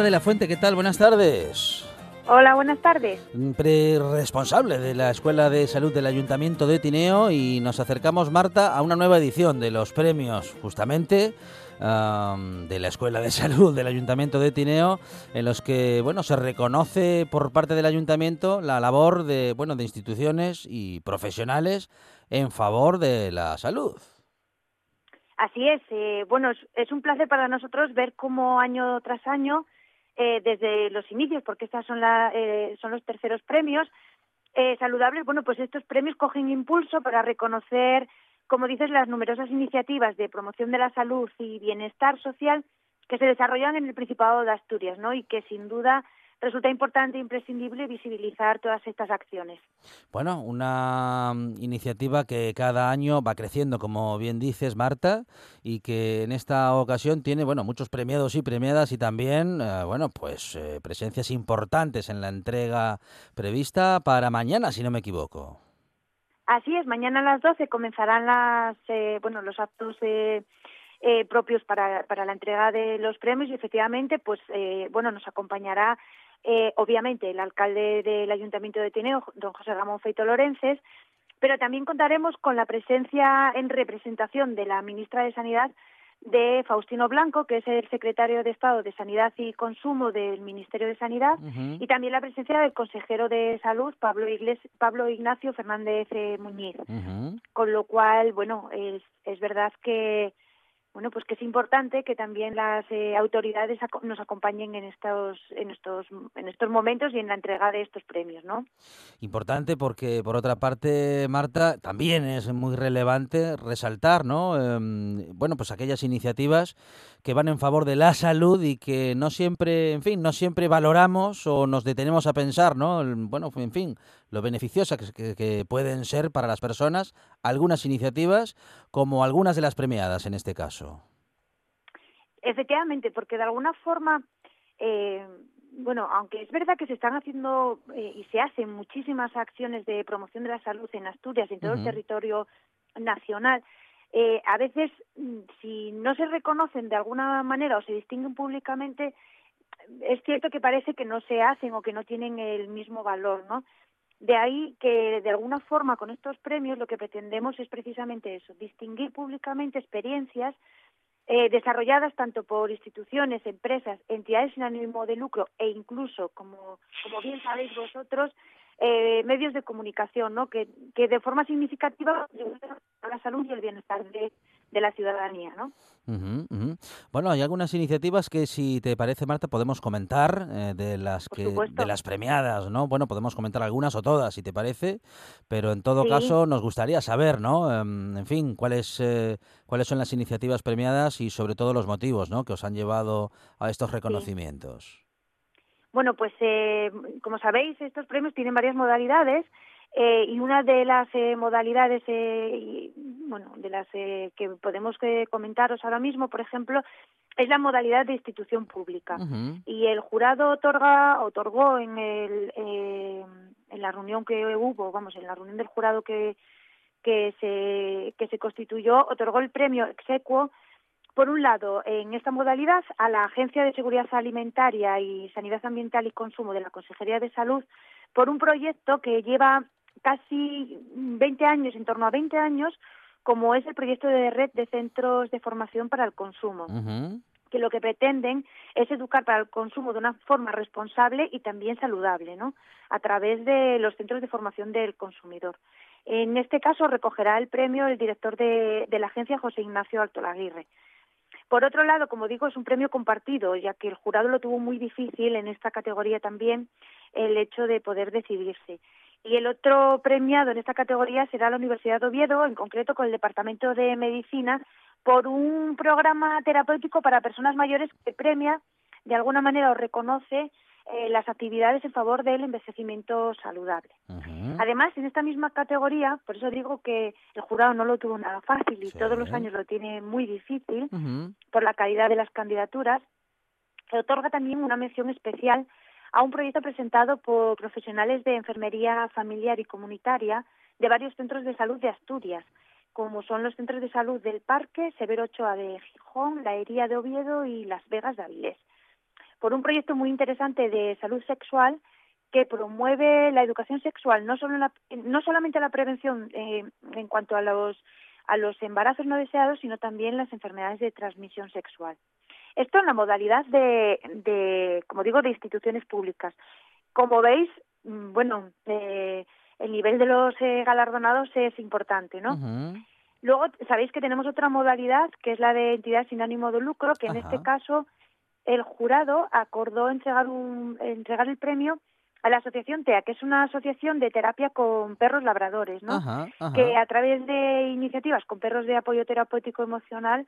Marta de la Fuente, ¿qué tal? Buenas tardes. Hola, buenas tardes. Responsable de la Escuela de Salud del Ayuntamiento de Tineo y nos acercamos, Marta, a una nueva edición de los premios, justamente am, de la Escuela de Salud del Ayuntamiento de Tineo, en los que, bueno, se reconoce por parte del Ayuntamiento la labor de, bueno, de instituciones y profesionales en favor de la salud. Así es. eh, bueno, es un placer para nosotros ver cómo año tras año, eh, desde los inicios, porque estos son, la, eh, son los terceros premios eh, saludables, bueno, pues estos premios cogen impulso para reconocer, como dices, las numerosas iniciativas de promoción de la salud y bienestar social que se desarrollan en el Principado de Asturias, ¿no? Y que sin duda resulta importante e imprescindible visibilizar todas estas acciones. Bueno, una mm, iniciativa que cada año va creciendo, como bien dices, Marta, y que en esta ocasión tiene, bueno, muchos premiados y premiadas y también, eh, bueno, pues eh, presencias importantes en la entrega prevista para mañana, si no me equivoco. Así es, mañana a las 12 comenzarán las, eh, bueno, los actos eh, eh, propios para, para la entrega de los premios y efectivamente, pues, eh, bueno, nos acompañará eh, obviamente el alcalde del Ayuntamiento de Tineo, don José Ramón Feito Lorences, pero también contaremos con la presencia en representación de la ministra de Sanidad de Faustino Blanco, que es el secretario de Estado de Sanidad y Consumo del Ministerio de Sanidad, y también la presencia del consejero de Salud, Pablo, Igles- Pablo Ignacio Fernández eh, Muñiz. Con lo cual, bueno, es, es verdad que bueno, pues que es importante que también las eh, autoridades aco- nos acompañen en estos en estos en estos momentos y en la entrega de estos premios, ¿no? Importante porque, por otra parte, Marta, también es muy relevante resaltar, ¿no? Em, bueno, pues aquellas iniciativas que van en favor de la salud y que no siempre, en fin, no siempre valoramos o nos detenemos a pensar, ¿no? Bueno, en fin, lo beneficiosas que, que- que pueden ser para las personas algunas iniciativas como algunas de las premiadas en este caso. Efectivamente, porque de alguna forma, eh, bueno, aunque es verdad que se están haciendo eh, y se hacen muchísimas acciones de promoción de la salud en Asturias y en todo el territorio nacional, eh, a veces, mm, si no se reconocen de alguna manera o se distinguen públicamente, es cierto que parece que no se hacen o que no tienen el mismo valor, ¿no? De ahí que de alguna forma con estos premios lo que pretendemos es precisamente eso, distinguir públicamente experiencias eh, desarrolladas tanto por instituciones, empresas, entidades sin ánimo de lucro e incluso, como, bien sabéis vosotros, eh, medios de comunicación, ¿no? que, de forma significativa a la salud y el bienestar de, de la ciudadanía. ¿no? Bueno, hay algunas iniciativas que, si te parece, Marta, podemos comentar eh, de las que de las premiadas, ¿no? Bueno, podemos comentar algunas o todas, si te parece, pero en todo Sí. caso nos gustaría saber, ¿no? Em, en fin, cuáles eh, cuáles son las iniciativas premiadas y sobre todo los motivos, ¿no? Que os han llevado a estos reconocimientos. Bueno, pues eh, como sabéis, estos premios tienen varias modalidades eh, y una de las eh, modalidades, eh, y, bueno, de las eh, que podemos eh, comentaros ahora mismo, por ejemplo, es la modalidad de institución pública. Y el jurado otorga, otorgó en, el, eh, en la reunión que hubo, vamos, en la reunión del jurado que, que, se, que se constituyó, otorgó el premio exequo, por un lado, en esta modalidad, a la Agencia de Seguridad Alimentaria y Sanidad Ambiental y Consumo de la Consejería de Salud, por un proyecto que lleva casi 20 años, en torno a 20 años, como es el proyecto de red de centros de formación para el consumo que lo que pretenden es educar para el consumo de una forma responsable y también saludable, ¿no? A través de los centros de formación del consumidor. En este caso recogerá el premio el director de, de la agencia, José Ignacio Altolaguirre. Por otro lado, como digo, es un premio compartido, ya que el jurado lo tuvo muy difícil en esta categoría también el hecho de poder decidirse. Y el otro premiado en esta categoría será la Universidad de Oviedo, en concreto con el Departamento de Medicina, por un programa terapéutico para personas mayores que premia, de alguna manera o reconoce eh, las actividades en favor del envejecimiento saludable. Además, en esta misma categoría, por eso digo que el jurado no lo tuvo nada fácil y todos los años lo tiene muy difícil por la calidad de las candidaturas, se otorga también una mención especial a un proyecto presentado por profesionales de enfermería familiar y comunitaria de varios centros de salud de Asturias, como son los centros de salud del Parque, Severo Ochoa de Gijón, La Hería de Oviedo y Las Vegas de Avilés. por un proyecto muy interesante de salud sexual que promueve la educación sexual, no, solo la- solamente la prevención eh, en cuanto a los, a los embarazos no deseados, sino también las enfermedades de transmisión sexual. Esto en la modalidad de, de como digo, de instituciones públicas. Como veis, mm, bueno, eh, el nivel de los eh, galardonados es importante, ¿no? Luego, sabéis que tenemos otra modalidad, que es la de entidad sin ánimo de lucro, que en Ajá. este caso el jurado acordó entregar, un, entregar el premio a la asociación TEA, que es una asociación de terapia con perros labradores, ¿no? Ajá, ajá. que a través de iniciativas con perros de apoyo terapéutico emocional,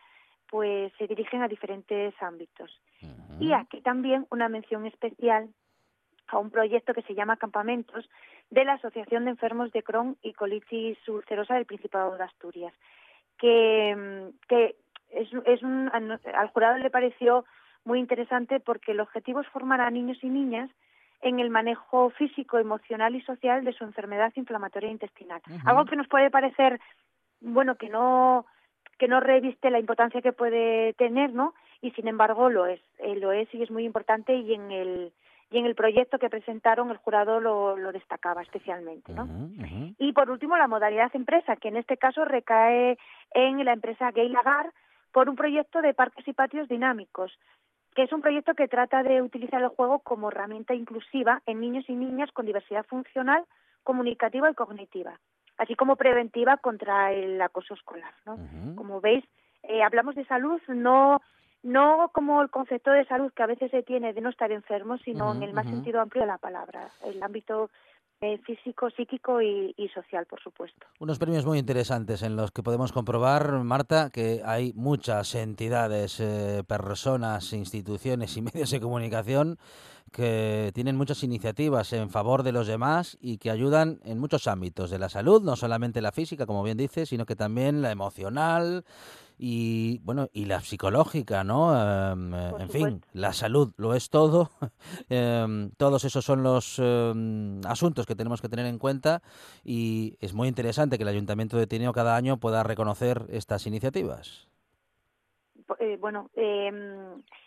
pues se dirigen a diferentes ámbitos. Y aquí también una mención especial a un proyecto que se llama Campamentos de la Asociación de Enfermos de Crohn y Colitis Ulcerosa del Principado de Asturias, que, mm, que es, es un, al jurado le pareció muy interesante porque el objetivo es formar a niños y niñas en el manejo físico, emocional y social de su enfermedad inflamatoria intestinal. Algo que nos puede parecer, bueno, que no que no reviste la importancia que puede tener, ¿no? Y sin embargo lo es, eh, lo es y es muy importante y en el y en el proyecto que presentaron el jurado lo, lo destacaba especialmente, ¿no? Y por último, la modalidad empresa, que en este caso recae en la empresa Gay Lagar por un proyecto de parques y patios dinámicos, que es un proyecto que trata de utilizar el juego como herramienta inclusiva en niños y niñas con diversidad funcional, comunicativa y cognitiva, así como preventiva contra el acoso escolar. ¿no? Como veis, eh, hablamos de salud no no como el concepto de salud que a veces se tiene de no estar enfermo, sino en el más sentido amplio de la palabra, el ámbito eh, físico, psíquico y, social, por supuesto. Unos premios muy interesantes en los que podemos comprobar, Marta, que hay muchas entidades, eh, personas, instituciones y medios de comunicación que tienen muchas iniciativas en favor de los demás y que ayudan en muchos ámbitos de la salud, no solamente la física, como bien dices, sino que también la emocional y bueno y la psicológica, ¿no? Em, eh, en fin, la salud lo es todo. Em, todos esos son los em, asuntos que tenemos que tener en cuenta y es muy interesante que el Ayuntamiento de Tineo cada año pueda reconocer estas iniciativas. Eh, bueno, eh,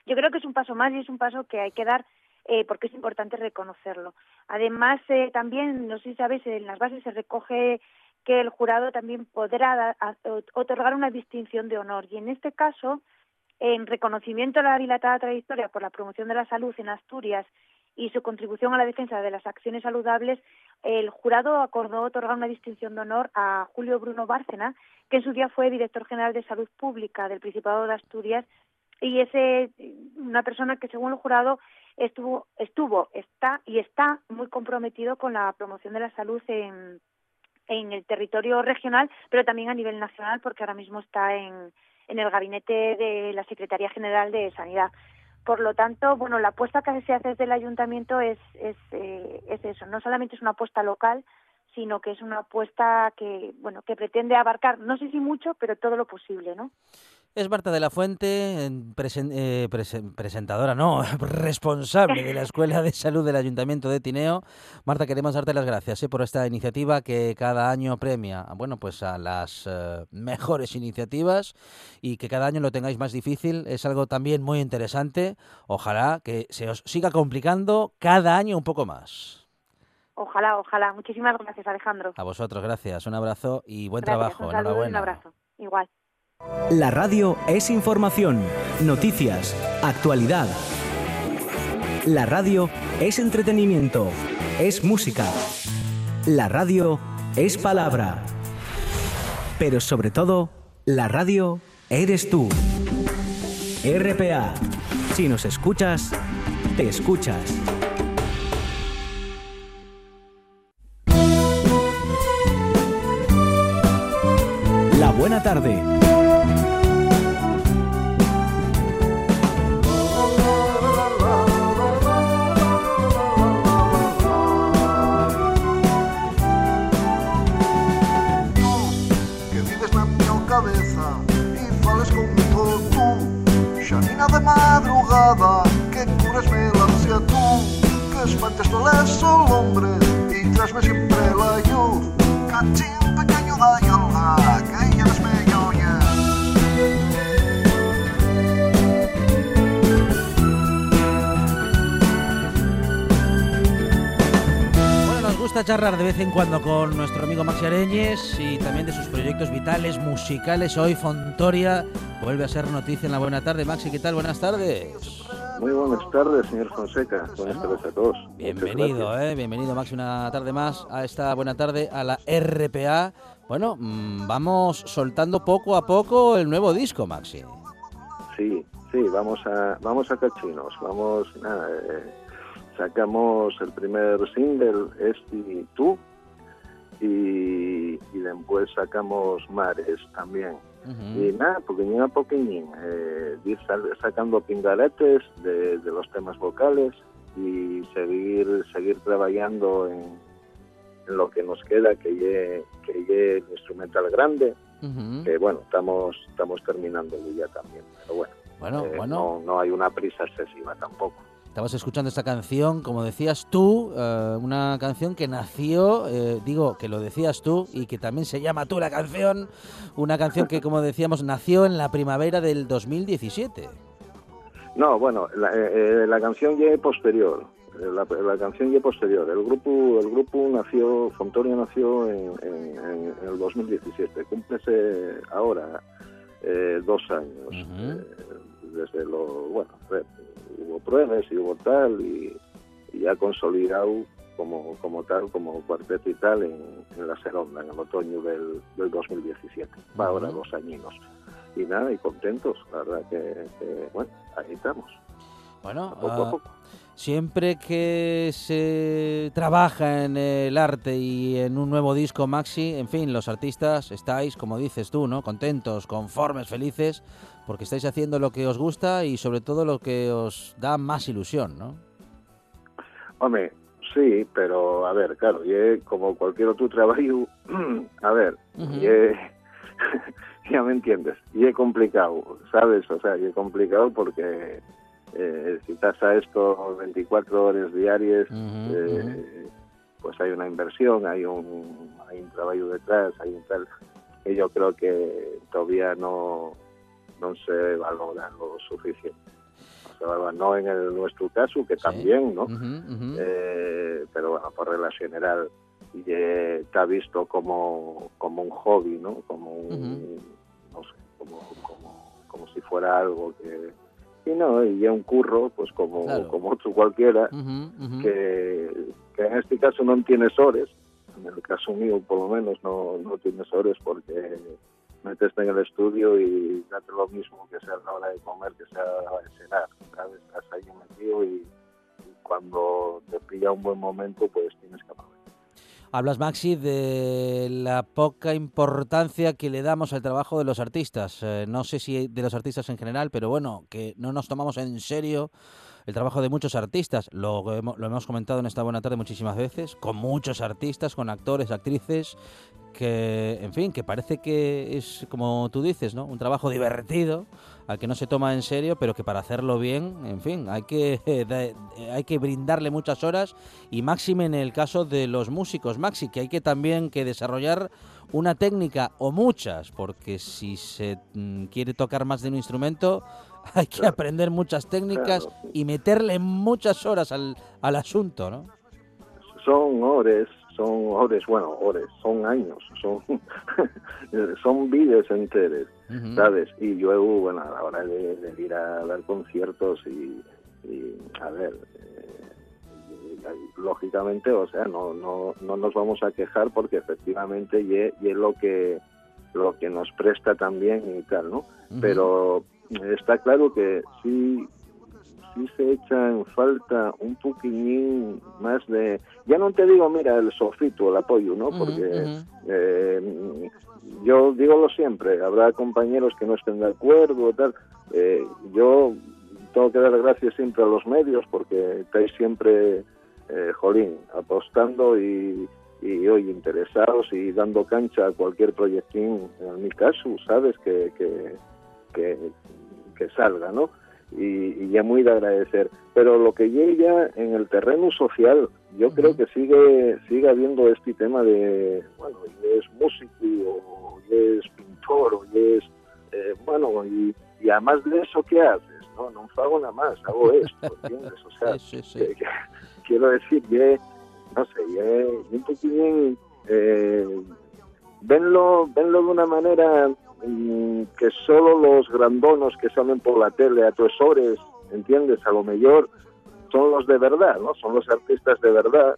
yo creo que es un paso más y es un paso que hay que dar eh, porque es importante reconocerlo. Además, eh, también, no sé si sabéis, en las bases se recoge que el jurado también podrá a- ot- otorgar una distinción de honor. Y en este caso, en reconocimiento a la dilatada trayectoria por la promoción de la salud en Asturias y su contribución a la defensa de las acciones saludables, el jurado acordó otorgar una distinción de honor a Julio Bruno Bárcena, que en su día fue director general de Salud Pública del Principado de Asturias y es una persona que según el jurado estuvo estuvo está y está muy comprometido con la promoción de la salud en en el territorio regional, pero también a nivel nacional, porque ahora mismo está en, en el gabinete de la Secretaría General de Sanidad. Por lo tanto, bueno, la apuesta que se hace desde el ayuntamiento es, es, eh, es eso. No solamente es una apuesta local, sino que es una apuesta que, bueno, que pretende abarcar, no sé si mucho, pero todo lo posible, ¿no? Es Marta de la Fuente, presen- eh, presen- presentadora, no, responsable de la Escuela de Salud del Ayuntamiento de Tineo. Marta, queremos darte las gracias eh, por esta iniciativa que cada año premia, bueno, pues a las eh, mejores iniciativas y que cada año lo tengáis más difícil. Es algo también muy interesante. Ojalá que se os siga complicando cada año un poco más. Ojalá, ojalá. Muchísimas gracias, Alejandro. A vosotros, gracias. Un abrazo y buen Gracias, trabajo. Un saludo un abrazo. Igual. La radio es información, noticias, actualidad. La radio es entretenimiento, es música. La radio es palabra. Pero sobre todo, la radio eres tú. RPA. Si nos escuchas, te escuchas. La buena tarde. Madrugada que curesme la ansia tú que espantes toles o hombre e trasme siempre la luz cachín pequeño da gusta charlar de vez en cuando con nuestro amigo Maxi Areñes y también de sus proyectos vitales, musicales. Hoy Fontoria vuelve a ser noticia en la buena tarde. Maxi, ¿qué tal? Buenas tardes. Muy buenas tardes, señor Fonseca. Buenas tardes a todos. Bienvenido, eh, bienvenido Maxi una tarde más a esta buena tarde a la RPA. Bueno, mm, vamos soltando poco a poco el nuevo disco, Maxi. Sí, sí, vamos a, vamos a cachinos. Vamos, nada, eh, sacamos el primer single, Este y Tú, y, y después sacamos Mares también. Y nada, pequeñín a poqueñín, eh, ir sacando pingaletes de, de los temas vocales y seguir seguir trabajando en, en lo que nos queda, que lle, que el instrumental grande, que bueno, estamos estamos terminando ya también, pero bueno, Bueno, eh, bueno. no, no hay una prisa excesiva tampoco. Estabas escuchando esta canción, como decías tú, eh, una canción que nació, eh, digo, que lo decías tú y que también se llama tú la canción, una canción que, como decíamos, nació en la primavera del 2017. No, bueno, la, eh, eh, la canción ya es posterior. La, la canción ya es posterior. El grupo, el grupo nació, Fontoria nació en, en- en- el 2017. Cúmplese ahora eh, dos años. Desde lo, bueno, hubo pruebas y hubo tal y, y ya consolidado como, como tal, como cuarteto y tal en, en la Seronda, en el otoño del, del 2017. Va ahora dos añinos. Y nada, y contentos, la verdad que, que, bueno, ahí estamos. Bueno, poco a ah, poco. siempre que se trabaja en el arte y en un nuevo disco, Maxi, en fin, los artistas estáis, como dices tú, ¿no? Contentos, conformes, felices, porque estáis haciendo lo que os gusta y sobre todo lo que os da más ilusión, ¿no? Hombre, sí, pero a ver, claro, y como cualquier otro trabajo, a ver, Ujú. y ya me entiendes, y es complicado, ¿sabes? O sea, y es complicado porque eh, si estás a esto 24 horas diarias, eh, pues hay una inversión, hay un, hay un trabajo detrás, hay un tal, que yo creo que todavía no, no se valora lo suficiente. No se valora, no en el, nuestro caso, que también, ¿no? Eh, pero bueno, por regla general y, eh, está visto como, como un hobby, ¿no? Como un, no sé, como, como, como si fuera algo que... Y no, y es un curro, pues como, Claro. como otro cualquiera, que, que en este caso no tienes horas, en el caso mío por lo menos no, no tienes horas porque meteste en el estudio y date lo mismo que sea la hora de comer, que sea la hora de cenar, ¿sabes? Estás ahí metido y, y cuando te pilla un buen momento pues tienes que aprovechar. Hablas, Maxi, de la poca importancia que le damos al trabajo de los artistas. Eh, no sé si de los artistas en general, pero bueno, que no nos tomamos en serio el trabajo de muchos artistas. Lo, lo hemos comentado en esta buena tarde muchísimas veces, con muchos artistas, con actores, actrices, que, en fin, que parece que es, como tú dices, ¿no? Un trabajo divertido, al que no se toma en serio, pero que para hacerlo bien, en fin, hay que, de- hay que brindarle muchas horas y máxime en el caso de los músicos, Maxi, que hay que también que desarrollar una técnica o muchas, porque si se mm, quiere tocar más de un instrumento, hay que aprender muchas técnicas y meterle muchas horas al, al asunto, ¿no? Son horas, son horas, bueno, horas, son años, son, son vidas enteras. ¿sabes? Y luego, bueno, a la hora de, de ir a dar conciertos y, y, a ver, eh, lógicamente, o sea, no, no, no nos vamos a quejar porque efectivamente y, es lo que lo que nos presta también y tal, ¿no? Pero está claro que sí sí se echa en falta un poquillín más de, ya no te digo, mira, el sofito, el apoyo, ¿no? Porque eh, yo digo siempre, habrá compañeros que no estén de acuerdo, tal. Eh, yo tengo que dar gracias siempre a los medios porque estáis siempre, eh, jolín, apostando y, y hoy interesados y dando cancha a cualquier proyectín, en mi caso, ¿sabes? Que, que, que, que salga, ¿no? Y, y ya muy de agradecer. Pero lo que llega en el terreno social, yo creo que sigue sigue habiendo este tema de, bueno, y es músico, o y es pintor, o y es, eh, bueno, y, y además de eso, ¿qué haces? No, no hago nada más, hago esto, ¿entiendes? O sea, que- que- quiero decir, ye, no sé, eh, un poquillín eh, venlo, venlo de una manera que solo los grandonos que salen por la tele, atresores, ¿entiendes? A lo mejor son los de verdad, ¿no? Son los artistas de verdad,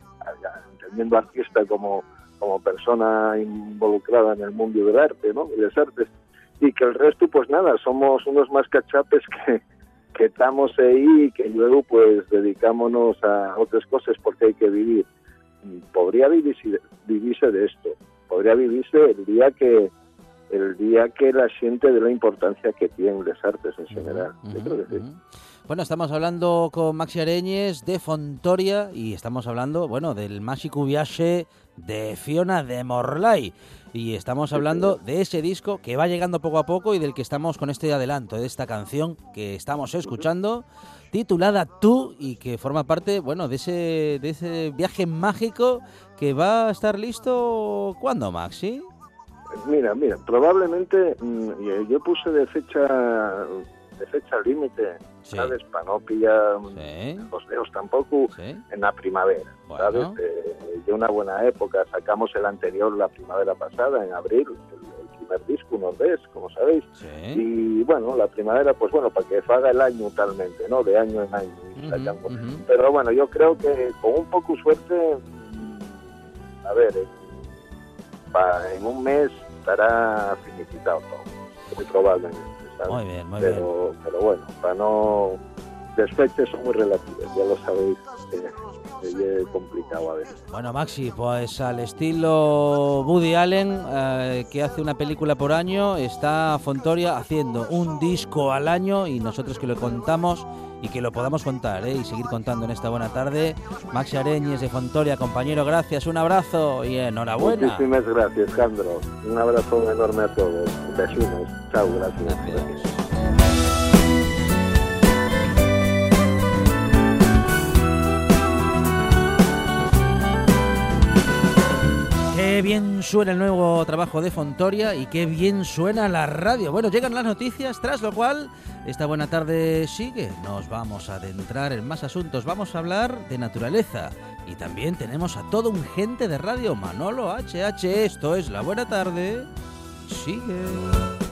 entendiendo artista como, como persona involucrada en el mundo del arte, ¿no? Y las artes. Y que el resto, pues nada, somos unos más cachapes que, que estamos ahí y que luego pues dedicámonos a otras cosas porque hay que vivir. Podría vivirse, vivirse de esto, podría vivirse el día que el día que la gente de la importancia que tienen las artes en general. Yo creo que sí. Bueno, estamos hablando con Maxi Areñes de Fontoria y estamos hablando, bueno, del mágico viaje de Fiona de Morlay. Y estamos hablando de ese disco que va llegando poco a poco y del que estamos con este adelanto, de esta canción que estamos escuchando, titulada Tú y que forma parte, bueno, de ese, de ese viaje mágico que va a estar listo, ¿cuándo, Maxi? Mira, mira, probablemente mm, yo puse de fecha de fecha límite, ¿sabes? Para no pillar los dedos tampoco en la primavera, ¿sabes? Eh, de una buena época, sacamos el anterior la primavera pasada, en abril, el, primer disco, nos ves, como sabéis. Y bueno, la primavera, pues bueno, para que haga el año talmente, ¿no? De año en año. Pero bueno, yo creo que con un poco suerte, a ver, en, en un mes estará finiquitado todo, muy probablemente. Muy bien, muy pero, bien. Pero bueno, para no... Las fechas son muy relativas, ya lo sabéis. Es complicado a veces. Bueno, Maxi, pues al estilo Woody Allen, eh, que hace una película por año, está Fontoria haciendo un disco al año y nosotros que lo contamos y que lo podamos contar ¿eh? y seguir contando en esta buena tarde. Maxi Areñes de Fontoria, compañero, gracias, un abrazo y enhorabuena. Muchísimas gracias, Jandro. Un abrazo enorme a todos. Vecinos. Chao, gracias. gracias. Qué bien suena el nuevo trabajo de Fontoria y qué bien suena la radio. Bueno, llegan las noticias, tras lo cual esta buena tarde sigue. Nos vamos a adentrar en más asuntos, vamos a hablar de naturaleza. Y también tenemos a todo un gente de radio, Manolo HH. Esto es la buena tarde. Sigue.